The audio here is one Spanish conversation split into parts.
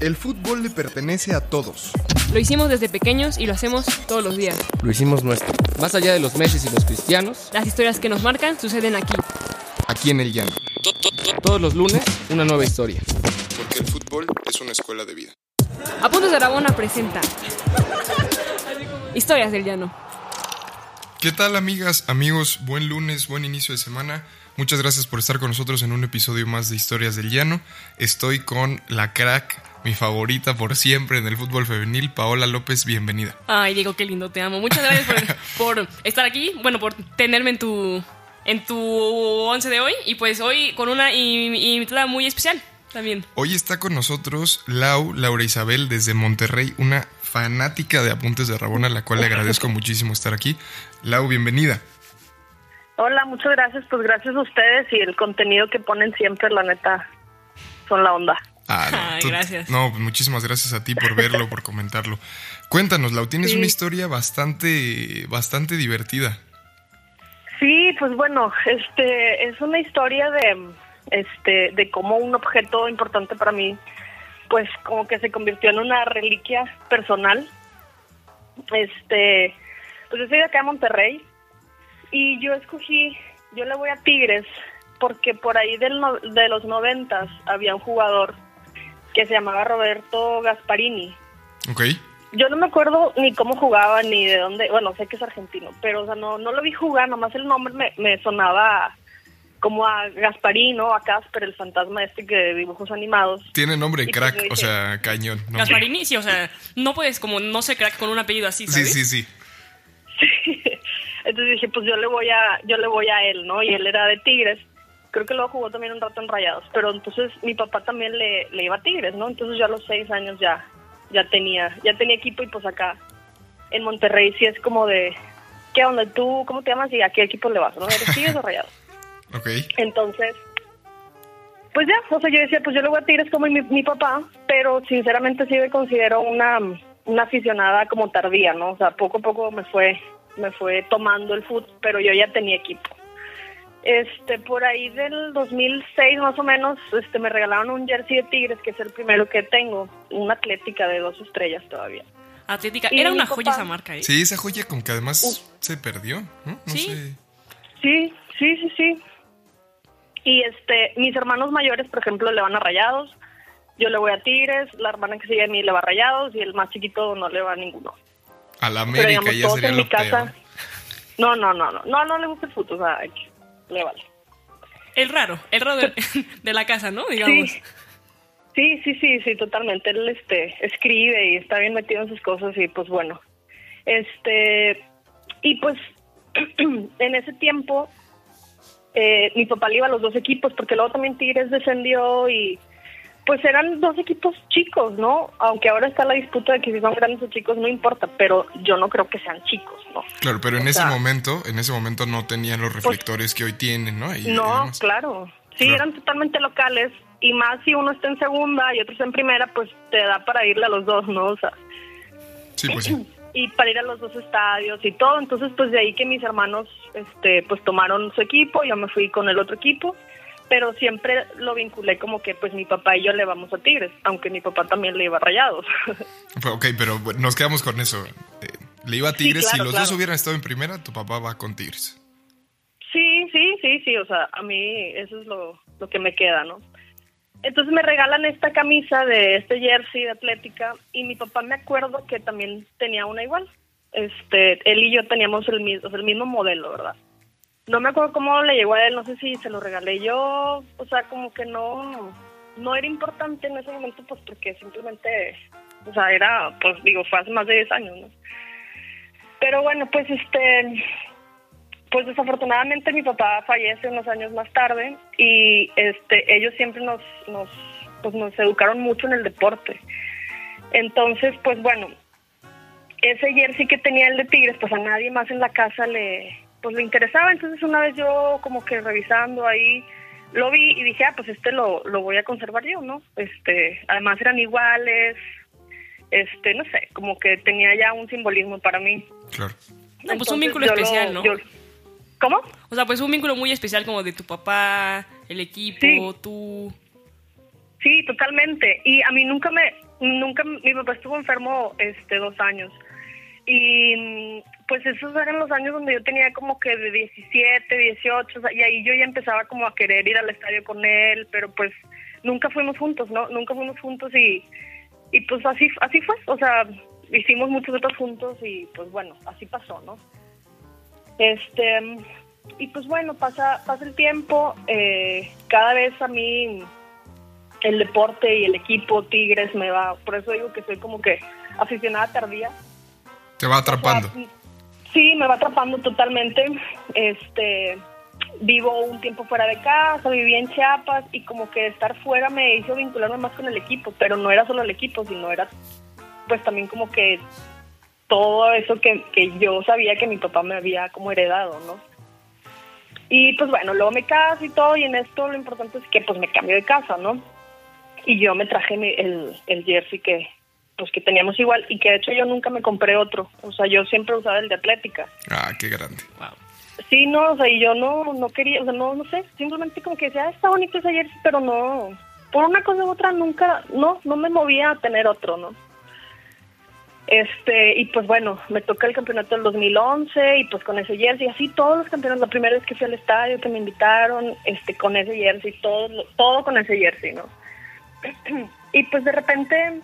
El fútbol le pertenece a todos. Lo hicimos desde pequeños y lo hacemos todos los días. Lo hicimos nuestro. Más allá de los meses y los cristianos, Las historias que nos marcan suceden aquí. Aquí en el llano. todos los lunes, una nueva historia. Porque el fútbol es una escuela de vida. Apuntes de Aragona presenta Historias del Llano. ¿Qué tal amigas, amigos? Buen lunes, buen inicio de semana. Muchas gracias por estar con nosotros en un episodio más de Historias del Llano. Estoy con la crack, mi favorita por siempre en el fútbol femenil, Paola López, bienvenida. Ay, Diego, qué lindo, te amo. Muchas gracias por, por estar aquí, bueno, por tenerme en tu en tu once de hoy y pues hoy con una in- invitada muy especial también. Hoy está con nosotros Lau, Laura Isabel, desde Monterrey, una fanática de Apuntes de Rabona, a la cual le agradezco muchísimo estar aquí. Lau, bienvenida. Hola, muchas gracias. Pues gracias a ustedes y el contenido que ponen siempre, la neta, son la onda. Ah, Ay, gracias. No, pues muchísimas gracias a ti por verlo, por comentarlo. Cuéntanos, Lau, tienes Sí. una historia bastante, bastante divertida. Sí, pues bueno, este es una historia de, este, de cómo un objeto importante para mí, pues como que se convirtió en una reliquia personal. Este, pues yo soy de acá de Monterrey y yo escogí, yo le voy a Tigres porque por ahí del no- de los noventas había un jugador que se llamaba Roberto Gasparini. ¿Ok? Yo no me acuerdo ni cómo jugaba ni de dónde, bueno, sé que es argentino, pero o sea, no, no lo vi jugar, nomás el nombre me, me sonaba como a Gasparino, a Casper, el fantasma este que de dibujos animados. Tiene nombre Y crack, pues yo o sea, cañón. Gasparini, sí, o sea, no puedes como no ser crack con un apellido así, Sí, ¿sabes? sí, sí. Entonces dije, pues yo le voy a, yo le voy a él, ¿no? Y él era de Tigres. Creo que luego jugó también un rato en Rayados, pero entonces mi papá también le, le iba a Tigres, ¿no? Entonces yo a los seis años ya, ya tenía, ya tenía equipo y pues acá en Monterrey sí es como de, ¿qué onda? ¿Tú cómo te llamas y a qué equipo le vas? ¿No? ¿Eres Tigres o Rayados? Ok. Entonces, pues ya, o sea, yo decía, pues yo le voy a Tigres como mi, mi papá, pero sinceramente sí me considero una, una aficionada como tardía, ¿no? O sea, poco a poco me fue, me fue tomando el fútbol, pero yo ya tenía equipo. Este, por ahí del 2006 más o menos, este, me regalaron un jersey de Tigres, que es el primero que tengo, una atlética de dos estrellas todavía. Atlética, Y era una papá- joya esa marca, ¿eh? Sí, esa joya como que además se perdió, ¿no? No Sí. sé. Sí, sí, sí, sí. Y este, mis hermanos mayores, por ejemplo, le van a Rayados. Yo le voy a Tigres, la hermana que sigue a mí le va a Rayados y el más chiquito no le va a ninguno. A la Pero América digamos, ya todos sería en lo mi casa. peor. No, no, no, no, no, no le gusta el fútbol, o sea, le vale. El raro, el raro de, de la casa, ¿no? Digamos. Sí. Sí, sí, sí, sí, totalmente. Él este, escribe y está bien metido en sus cosas y pues bueno. Este, y pues en ese tiempo eh, mi papá le iba a los dos equipos porque luego también Tigres descendió y pues eran dos equipos chicos, ¿no? Aunque ahora está la disputa de que si son grandes o chicos no importa, pero yo no creo que sean chicos, ¿no? Claro, pero en O ese sea, momento, en ese momento no tenían los reflectores que hoy tienen, ¿no? Y- No, claro. Sí, Claro. eran totalmente locales y más si uno está en segunda y otro está en primera, pues te da para irle a los dos, ¿no? O sea, Sí, pues sí. y para ir a los dos estadios y todo. Entonces, pues de ahí que mis hermanos, este, pues tomaron su equipo, yo me fui con el otro equipo, pero siempre lo vinculé como que, pues mi papá y yo le vamos a Tigres, aunque mi papá también le iba a Rayados. Ok, pero nos quedamos con eso. Eh, Le iba a Tigres, si claro, los dos hubieran estado en primera, tu papá va con Tigres. Sí, sí, sí, sí, o sea, a mí eso es lo, lo que me queda, ¿no? Entonces me regalan esta camisa de este jersey de Atlética y mi papá me acuerdo que también tenía una igual. Este, él y yo teníamos el mismo, o sea, el mismo modelo, ¿verdad? No me acuerdo cómo le llegó a él, no sé si se lo regalé yo, o sea, como que no, no era importante en ese momento, pues porque simplemente, o sea, era, pues digo, fue hace más de 10 años, ¿no? Pero bueno, pues este, pues desafortunadamente mi papá fallece unos años más tarde y este ellos siempre nos nos pues nos educaron mucho en el deporte. Entonces, pues bueno, ese jersey que tenía el de Tigres, pues a nadie más en la casa le pues le interesaba, entonces una vez yo como que revisando ahí lo vi y dije, ah, pues este lo, lo voy a conservar yo, ¿no? Este, además eran iguales, este, no sé, como que tenía ya un simbolismo para mí. Claro. No, pues un vínculo lo- especial, ¿no? yo- ¿Cómo? O sea, pues un vínculo muy especial como de tu papá, el equipo, Sí. tú. Sí, totalmente. Y a mí nunca me, nunca, mi papá estuvo enfermo este dos años. Y pues esos eran los años donde yo tenía como que de 17, 18, o sea, y ahí yo ya empezaba como a querer ir al estadio con él, pero pues nunca fuimos juntos, ¿no? Nunca fuimos juntos y, y pues así, así fue, o sea, hicimos muchos otros juntos y pues bueno, así pasó, ¿no? Este, y pues bueno, pasa, pasa el tiempo, eh, cada vez a mí el deporte y el equipo Tigres me va, por eso digo que soy como que aficionada tardía. Te va atrapando. Sí, me va atrapando totalmente. Este, vivo un tiempo fuera de casa, viví en Chiapas y como que estar fuera me hizo vincularme más con el equipo, pero no era solo el equipo, sino era pues también como que todo eso que, que yo sabía que mi papá me había como heredado, ¿no? Y pues bueno, luego me caso y todo, y en esto lo importante es que pues me cambio de casa, ¿no? Y yo me traje el, el jersey que pues que teníamos igual y que de hecho yo nunca me compré otro, o sea, yo siempre usaba el de Atlética. Ah, qué grande. Wow. Sí, no, o sea, y yo no, no quería, o sea, no, no sé, simplemente como que decía, ah, está bonito ese jersey, pero no, por una cosa u otra nunca, no, no me movía a tener otro, ¿no? Este, y pues bueno, me toca el campeonato del 2011 y pues con ese jersey, así todos los campeonatos, la primera vez que fui al estadio, que me invitaron, este, con ese jersey, todo, todo con ese jersey, ¿no? y pues de repente,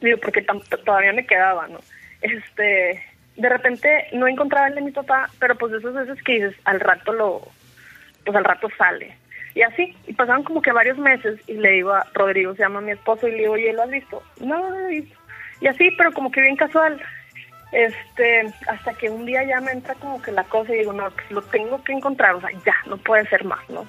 digo, porque todavía me quedaba, ¿no? Este, de repente no encontraba el de mi papá, pero pues de esas veces que dices, al rato lo, pues al rato sale. Y así, y pasaron como que varios meses y le digo a Rodrigo, se llama mi esposo, y le digo, oye, ¿lo has visto? No, no lo he visto. Y así, pero como que bien casual. Este, hasta que un día ya me entra como que la cosa y digo, no, pues lo tengo que encontrar, o sea, ya, no puede ser más, ¿no?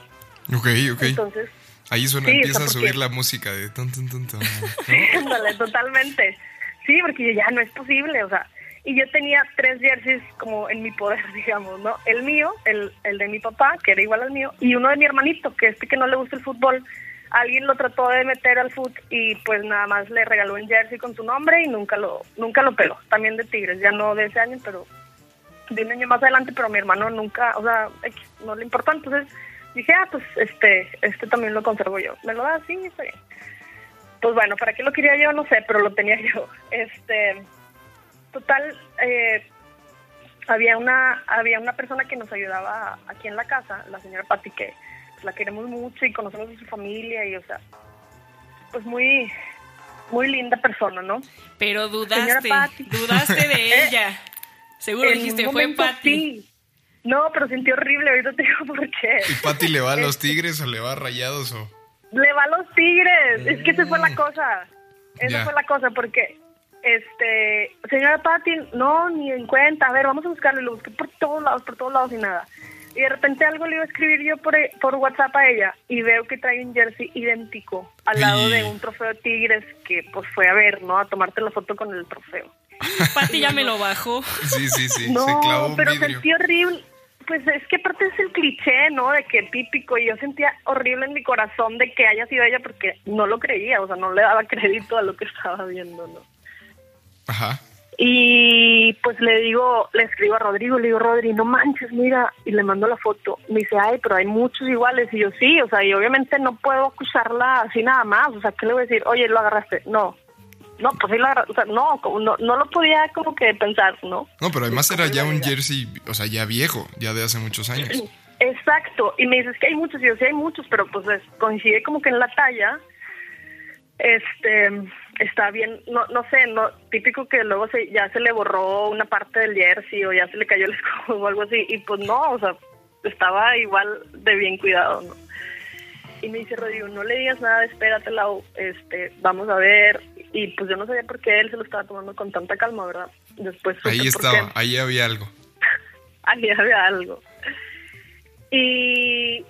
Ok, ok. Entonces, Ahí suena, Sí, empieza a subir la música de ton, ton, ton, ton, ¿no? Totalmente. Sí, porque yo ya no es posible, o sea, y yo tenía tres jerseys como en mi poder, digamos, ¿no? El mío, el, el de mi papá, que era igual al mío, y uno de mi hermanito, que este que no le gusta el fútbol, alguien lo trató de meter al fútbol y pues nada más le regaló un jersey con su nombre y nunca lo nunca lo peló. También de Tigres, ya no de ese año, pero de un año más adelante, pero mi hermano nunca, o sea, no le importó, entonces dije, ah, pues este, este también lo conservo yo. ¿Me lo da? Sí, está bien. Pues bueno, ¿para qué lo quería yo? No sé, pero lo tenía yo. Este, total, eh, había una había una persona que nos ayudaba aquí en la casa, la señora Patti, que pues, la queremos mucho y conocemos a su familia y, o sea, pues muy, muy linda persona, ¿no? Pero dudaste, Patti. dudaste de ella. Seguro En dijiste, fue Patty. sí. No, pero sentí horrible, ahorita te digo por qué. ¿Y Pati le va a los tigres o le va a rayados o...? Le va a los tigres. Es que esa fue la cosa. Esa Ya. fue la cosa, porque, este, señora Patti, no, ni en cuenta. A ver, vamos a buscarlo. Y lo busqué por todos lados, por todos lados y nada. Y de repente algo le iba a escribir yo por, por WhatsApp a ella y veo que trae un jersey idéntico al lado de un trofeo de tigres que pues fue a ver, ¿no? A tomarte la foto con el trofeo. Patty ya me lo bajó. Sí, sí, sí, no, se clavó un pero vidrio. sentí horrible. Pues es que aparte es el cliché, ¿no? De que típico. Y yo sentía horrible en mi corazón de que haya sido ella porque no lo creía, o sea, no le daba crédito a lo que estaba viendo, ¿no? Ajá. Y pues le digo, le escribo a Rodrigo, le digo, Rodri, no manches, mira, y le mando la foto. Me dice, ay, pero hay muchos iguales. Y yo, sí, o sea, y obviamente no puedo acusarla así nada más. O sea, ¿qué le voy a decir? Oye, lo agarraste. No, no, pues sí agarraste. O sea, no, no, no lo podía como que pensar, ¿no? No, pero además ¿Cómo era ya un jersey, o sea, ya viejo, ya de hace muchos años. Exacto, y me dices que hay muchos, y yo sí hay muchos, pero pues es- coincide como que en la talla, este, está bien, no, no sé, no, típico que luego se, ya se le borró una parte del jersey o ya se le cayó el escudo o algo así, y pues no, o sea, estaba igual de bien cuidado, ¿no? Y me dice Rodrigo, no le digas nada, espératela, este, vamos a ver, y pues yo no sabía por qué él se lo estaba tomando con tanta calma, ¿verdad? Después Ahí estaba, ahí había algo. ahí había algo. Y,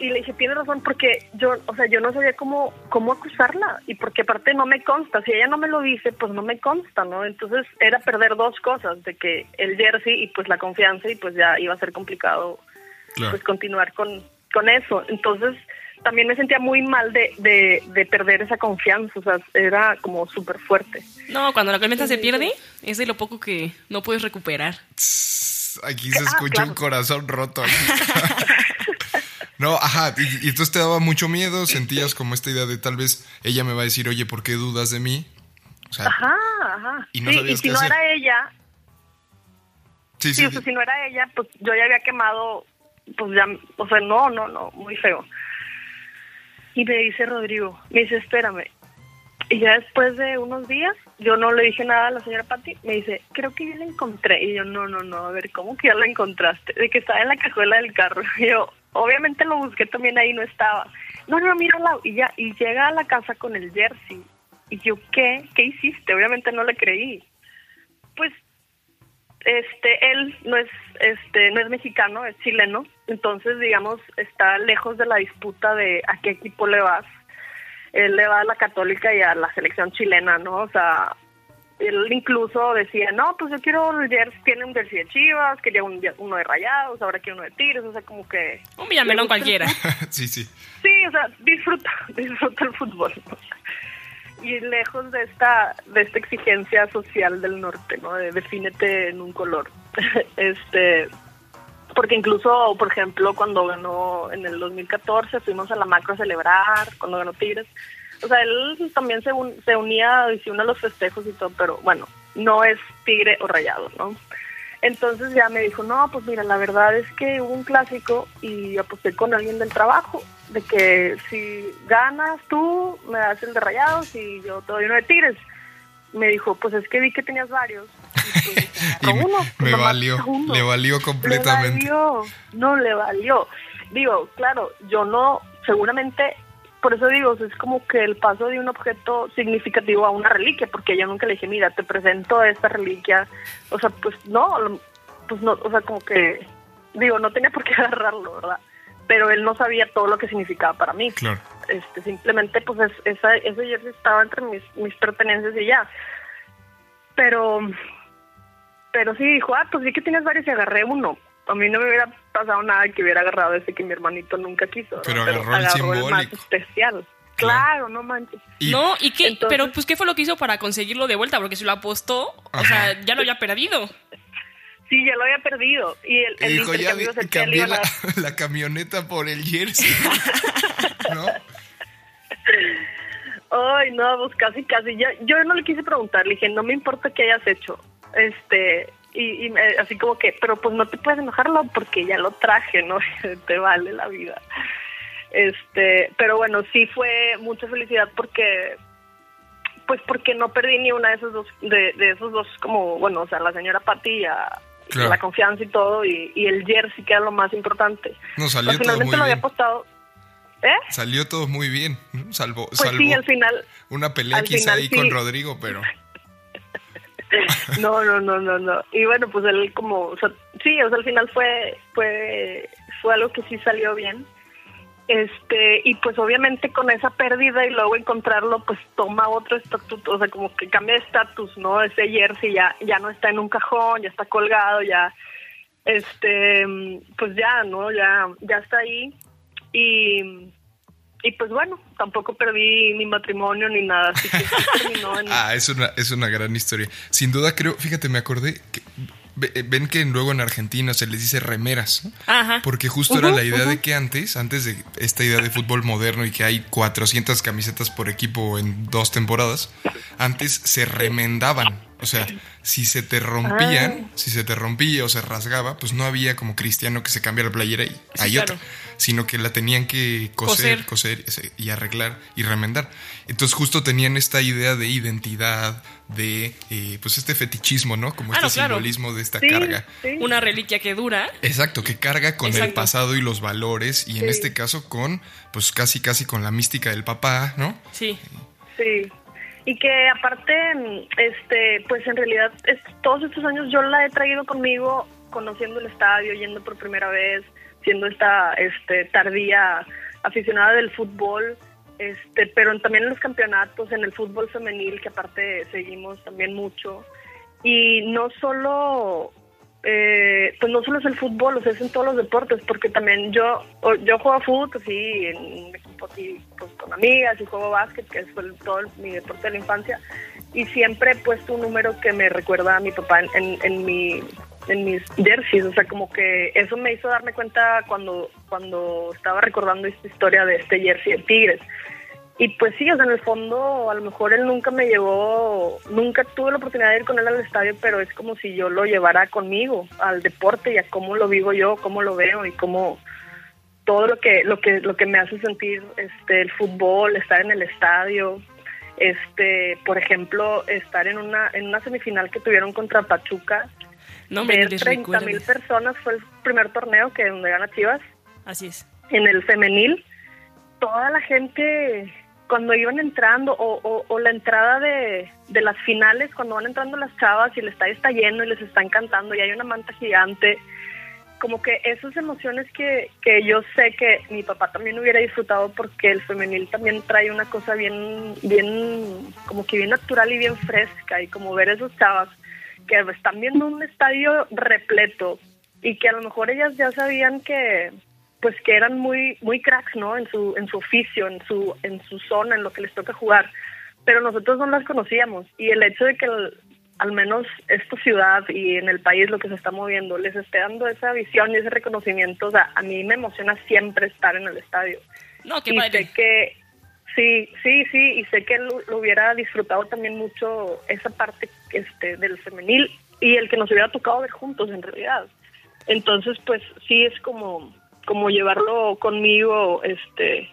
y le dije, tiene razón, porque yo, o sea, yo no sabía cómo, cómo acusarla, y porque aparte no me consta, si ella no me lo dice, pues no me consta, ¿no? Entonces era perder dos cosas, de que el jersey y pues la confianza, y pues ya iba a ser complicado Claro. pues continuar con, con eso. Entonces también me sentía muy mal de, de, de perder esa confianza, o sea, era como súper fuerte. No, cuando la confianza se pierde, es de lo poco que no puedes recuperar. Aquí se Ah, escucha claro. un corazón roto. No, ajá, y, y entonces te daba mucho miedo, sentías como esta idea de tal vez ella me va a decir, oye, ¿por qué dudas de mí? O sea, Ajá, ajá. Y no sí, sabías y si qué no hacer. era ella, sí, sí, sí, o sea, si no era ella, pues yo ya había quemado, pues ya, o sea, no, no, no, muy feo. Y me dice Rodrigo, me dice, espérame. Y ya después de unos días, yo no le dije nada a la señora Patti, me dice, creo que ya la encontré. Y yo, no, no, no, a ver, ¿cómo que ya la encontraste? De que estaba en la cajuela del carro. Y yo, obviamente lo busqué también ahí, no estaba. No, no, mírala. Y ya, y llega a la casa con el jersey. Y yo, ¿qué? ¿Qué hiciste? Obviamente no le creí. Este él no es este no es mexicano es chileno entonces digamos está lejos de la disputa de a qué equipo le vas él le va a la católica y a la selección chilena no o sea él incluso decía no pues yo quiero tiene un jersey de Chivas quería un, uno de Rayados ahora quiero uno de Tigres o sea como que Un Villamelón cualquiera. sí, sí. Sí, o sea, disfruta, disfruta el fútbol. Y lejos de esta, de esta exigencia social del norte, ¿no? De defínete en un color. este, porque incluso, por ejemplo, cuando ganó en el 2014, fuimos a la macro a celebrar, cuando ganó Tigres. O sea, él también se, un- se unía y se a los festejos y todo, pero bueno, no es tigre o rayado, ¿no? Entonces ya me dijo, no, pues mira, la verdad es que hubo un clásico y aposté con alguien del trabajo, de que si ganas tú, me das el de rayados y yo te doy uno de tigres. Me dijo, pues es que vi que tenías varios. Y, pues, Y me, valió, uno. le valió completamente. Le valió, no le valió. Digo, claro, yo no, seguramente, por eso digo, es como que el paso de un objeto significativo a una reliquia, porque yo nunca le dije, mira, te presento esta reliquia. O sea, pues no, pues no, o sea, como que, digo, no tenía por qué agarrarlo, ¿verdad? Pero él no sabía todo lo que significaba para mí Claro. este simplemente pues es- esa, ese jersey estaba entre mis, mis pertenencias y ya pero pero sí dijo ah pues vi que tienes varios y agarré uno a mí no me hubiera pasado nada que hubiera agarrado ese que mi hermanito nunca quiso ¿no? Pero agarró el más simbólico. especial Claro. no manches Y- No, ¿y qué? Entonces- pero pues, ¿qué fue lo que hizo para conseguirlo de vuelta? Porque si lo apostó, o sea, ya lo había perdido. sí ya lo había perdido y el, el dijo, ya vi- cambié la, camioneta por el jersey. ¿No? Ay, no, pues casi, casi. Yo, yo no le quise preguntar, le dije, no me importa qué hayas hecho. Este, y, y me- así como que, pero pues no te puedes enojarlo porque ya lo traje, ¿no? te vale la vida. Este, pero bueno, sí fue mucha felicidad porque, pues porque no perdí ni una de esos dos, de, de esos dos, como, bueno, o sea, la señora Pati y a- y Claro. la confianza y todo, y, y el jersey que era lo más importante. No, salió todo finalmente muy lo había bien. apostado. ¿Eh? Salió todo muy bien. Salvo, Pues salvo sí, al final, una pelea quizá final ahí sí. con Rodrigo, pero No, no, no, no, no. Y bueno, pues él como, o sea, sí, o sea, al final fue, fue, fue algo que sí salió bien. Este, y pues obviamente con esa pérdida y luego encontrarlo, pues toma otro estatuto, o sea, como que cambia de estatus, ¿no? Ese jersey ya, ya no está en un cajón, ya está colgado, ya, este, pues ya, ¿no? Ya, ya está ahí. Y, y pues bueno, tampoco perdí mi matrimonio ni nada, así que sí terminó en... Ah, es una, es una gran historia. Sin duda creo, fíjate, me acordé que ve- ven que luego en Argentina se les dice remeras, ¿no? Ajá. Porque justo era la idea de que antes, antes de esta idea de fútbol moderno y que hay 400 camisetas por equipo en dos temporadas, antes se remendaban. O sea, si se te rompían, si se te rompía o se rasgaba, pues no había como cristiano que se cambiara la playera y hay claro. otra, sino que la tenían que coser, Coser. coser y arreglar y remendar. Entonces justo tenían esta idea de identidad, de eh, pues este fetichismo, ¿no? Como Ah, este no, claro. simbolismo de esta Sí, carga. sí. Una reliquia que dura. Exacto, que carga con el pasado y los valores y en Sí. este caso con, pues casi casi con la mística del papá, ¿no? Sí. Sí. Y que aparte, este, pues en realidad todos estos años yo la he traído conmigo, conociendo el estadio, yendo por primera vez, siendo esta, este, tardía aficionada del fútbol, este, pero también en los campeonatos, en el fútbol femenil, que aparte seguimos también mucho. Y no solo eh, pues no solo es el fútbol, o sea, es en todos los deportes, porque también yo yo juego fútbol, así, en equipo así, pues con amigas, y juego básquet, que fue todo mi deporte de la infancia, y siempre he puesto un número que me recuerda a mi papá en, en, en mi en mis jerseys, o sea, como que eso me hizo darme cuenta cuando, cuando estaba recordando esta historia de este jersey de Tigres. Y pues sí, o sea, en el fondo a lo mejor él nunca me llevó, nunca tuve la oportunidad de ir con él al estadio, pero es como si yo lo llevara conmigo al deporte y a cómo lo vivo yo, cómo lo veo y cómo todo lo que lo que lo que me hace sentir este el fútbol, estar en el estadio, este, por ejemplo, estar en una en una semifinal que tuvieron contra Pachuca, No me ver les 30 recuerdo. mil personas fue el primer torneo que donde gana Chivas Así es. en el femenil, toda la gente cuando iban entrando o, o- o la entrada de, de las finales, cuando van entrando las chavas y el estadio está lleno y les están cantando y hay una manta gigante, como que esas emociones que, que yo sé que mi papá también hubiera disfrutado porque el femenil también trae una cosa bien, bien, como que bien natural y bien fresca. Y como ver esos chavas que están viendo un estadio repleto y que a lo mejor ellas ya sabían que pues que eran muy muy cracks no en su en su oficio en su en su zona en lo que les toca jugar. Pero nosotros no las conocíamos. Y el hecho de que el- al menos esta ciudad y en el país lo que se está moviendo les esté dando esa visión y ese reconocimiento o sea a mí me emociona siempre estar en el estadio No, qué y padre. sé que sí, sí, sí, y sé que lo, lo hubiera disfrutado también mucho esa parte este del femenil y el que nos hubiera tocado ver juntos en realidad. Entonces, pues sí es como como llevarlo conmigo este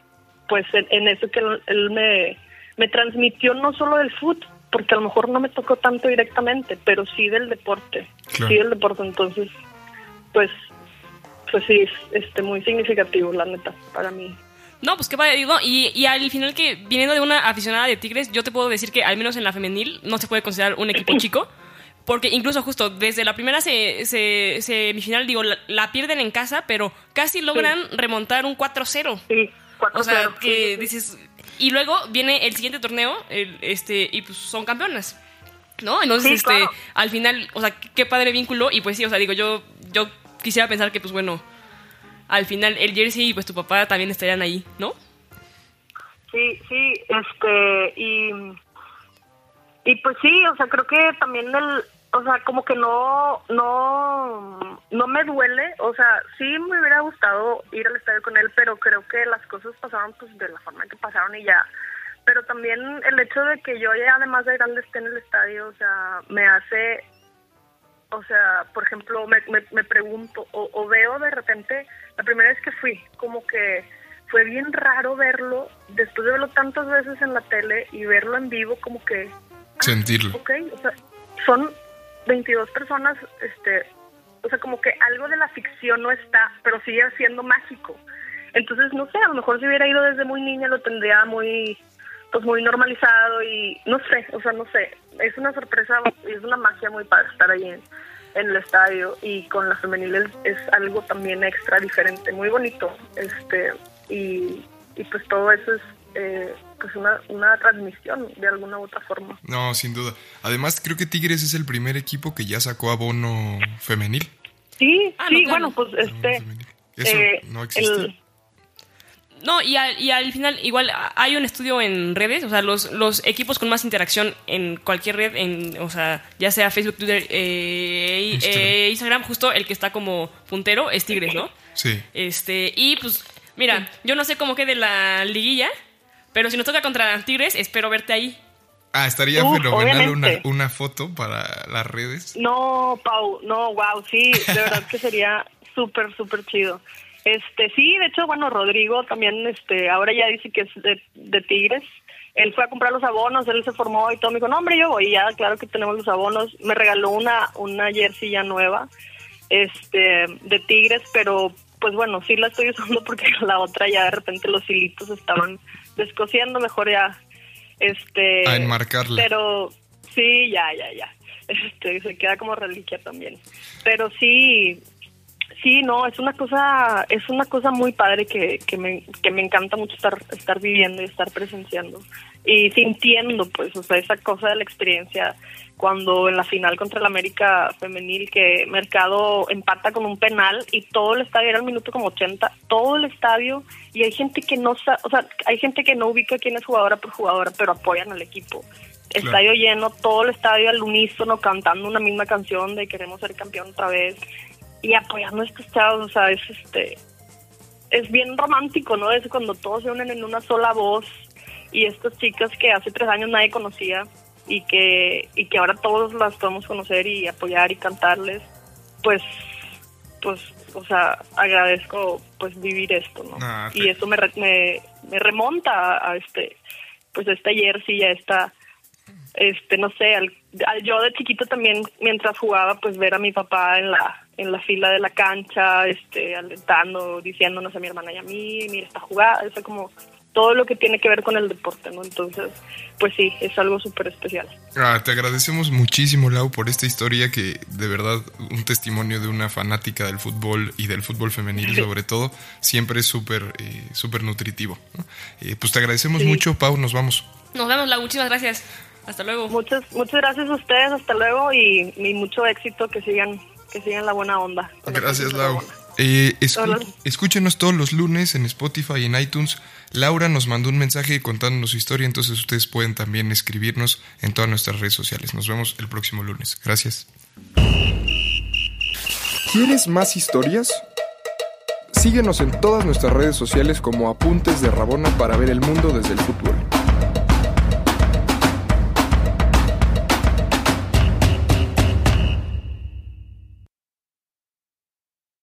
pues en, en eso que él, él me me transmitió no solo del fútbol, porque a lo mejor no me tocó tanto directamente, pero sí del deporte. Claro. Sí del deporte, entonces pues pues sí es este muy significativo la neta para mí. No, pues qué padre. digo, Y, y al final que, viniendo de una aficionada de Tigres, yo te puedo decir que al menos en la femenil no se puede considerar un equipo chico. Porque incluso justo desde la primera se, se- semifinal, digo, la, la pierden en casa, pero casi logran remontar un 4-0. Sí, cuatro O sea, cero, que sí, sí. dices... Y luego viene el siguiente torneo, el, este, y pues son campeonas. ¿No? Entonces, Sí, este, claro. al final, o sea, qué padre vínculo. Y pues sí, o sea, digo, yo, yo quisiera pensar que, pues bueno, al final el jersey y pues tu papá también estarían ahí, ¿no? Sí, sí, este, y, y pues sí, o sea, creo que también el, o sea, como que no, no, no me duele, o sea, sí me hubiera gustado ir al estadio con él, pero creo que las cosas pasaron pues de la forma en que pasaron y ya. Pero también el hecho de que yo ya además de grande esté en el estadio, o sea, me hace o sea, por ejemplo, me, me, me pregunto o, o veo de repente, la primera vez que fui, como que fue bien raro verlo, después de verlo tantas veces en la tele y verlo en vivo, como que, Sentirlo. ok, o sea, son 22 personas, este, o sea, como que algo de la ficción no está, pero sigue siendo mágico. Entonces, no sé, a lo mejor si hubiera ido desde muy niña lo tendría muy, pues muy normalizado y no sé, o sea, no sé, es una sorpresa, es una magia muy padre estar ahí en, en el estadio y con la femenil es, es algo también extra diferente, muy bonito, este, y, y pues todo eso es eh, pues una, una transmisión de alguna u otra forma. No, sin duda. Además, creo que Tigres es el primer equipo que ya sacó abono femenil. Sí, Ah, sí, no, claro. bueno, pues este... Eso eh, no existe. el- No, y al, y al final, igual hay un estudio en redes, o sea, los, los equipos con más interacción en cualquier red, en, o sea, ya sea Facebook, Twitter, eh, Instagram. eh, Instagram, justo el que está como puntero es Tigres, ¿no? Sí. Este, y pues, mira, yo no sé cómo quede la liguilla, pero si nos toca contra Tigres, espero verte ahí. Ah, estaría Uf, fenomenal una, obviamente. una foto para las redes. No, Pau, no, wow, sí, de verdad que sería súper, súper chido. Este, sí, de hecho, bueno, Rodrigo también, este, ahora ya dice que es de, de Tigres. Él fue a comprar los abonos, él se formó y todo, me dijo, no, hombre, yo voy, ya, claro que tenemos los abonos. Me regaló una, una jersey ya nueva, este, de Tigres, pero, pues bueno, sí la estoy usando porque la otra ya de repente los hilitos estaban descosiendo, mejor ya, este... A enmarcarla. Pero, sí, ya, ya, ya. Este, se queda como reliquia también. Pero sí, sí, no, es una cosa, es una cosa muy padre que, que me, que me encanta mucho estar, estar viviendo y estar presenciando y sintiendo, pues, o sea, esa cosa de la experiencia cuando en la final contra el América femenil que Mercado empata con un penal y todo el estadio era el minuto como 80, todo el estadio y hay gente que no o sea, hay gente que no ubica quién es jugadora por jugadora, pero apoyan al equipo. estadio lleno, todo el estadio al unísono cantando una misma canción de queremos ser campeón otra vez y apoyando a estos chavos, o sea, es este es bien romántico, ¿no? Es cuando todos se unen en una sola voz y estas chicas que hace tres años nadie conocía y que y que ahora todos las podemos conocer y apoyar y cantarles, pues pues o sea agradezco pues vivir esto, ¿no? Ah, y eso me, me, me remonta a, a este pues a esta jersey, a esta este no sé al, al yo de chiquito también mientras jugaba pues ver a mi papá en la en la fila de la cancha este alentando diciéndonos a mi hermana y a mí mira esta jugada eso como todo lo que tiene que ver con el deporte no entonces pues sí es algo súper especial Ah, te agradecemos muchísimo, Lau, por esta historia que de verdad un testimonio de una fanática del fútbol y del fútbol femenil sobre todo, siempre es súper eh, súper nutritivo. ¿no? Eh, pues te agradecemos Sí. mucho, Pau, nos vamos. Nos vemos, Lau. Muchísimas gracias. Hasta luego. muchas muchas gracias a ustedes hasta luego y, y mucho éxito que sigan que sigan la buena onda Gracias, Lau. Eh, escu- escúchenos todos los lunes en Spotify y en iTunes. Laura nos mandó un mensaje contándonos su historia, entonces ustedes pueden también escribirnos en todas nuestras redes sociales. Nos vemos el próximo lunes. Gracias. ¿Quieres más historias? Síguenos en todas nuestras redes sociales como Apuntes de Rabona para ver el mundo desde el fútbol.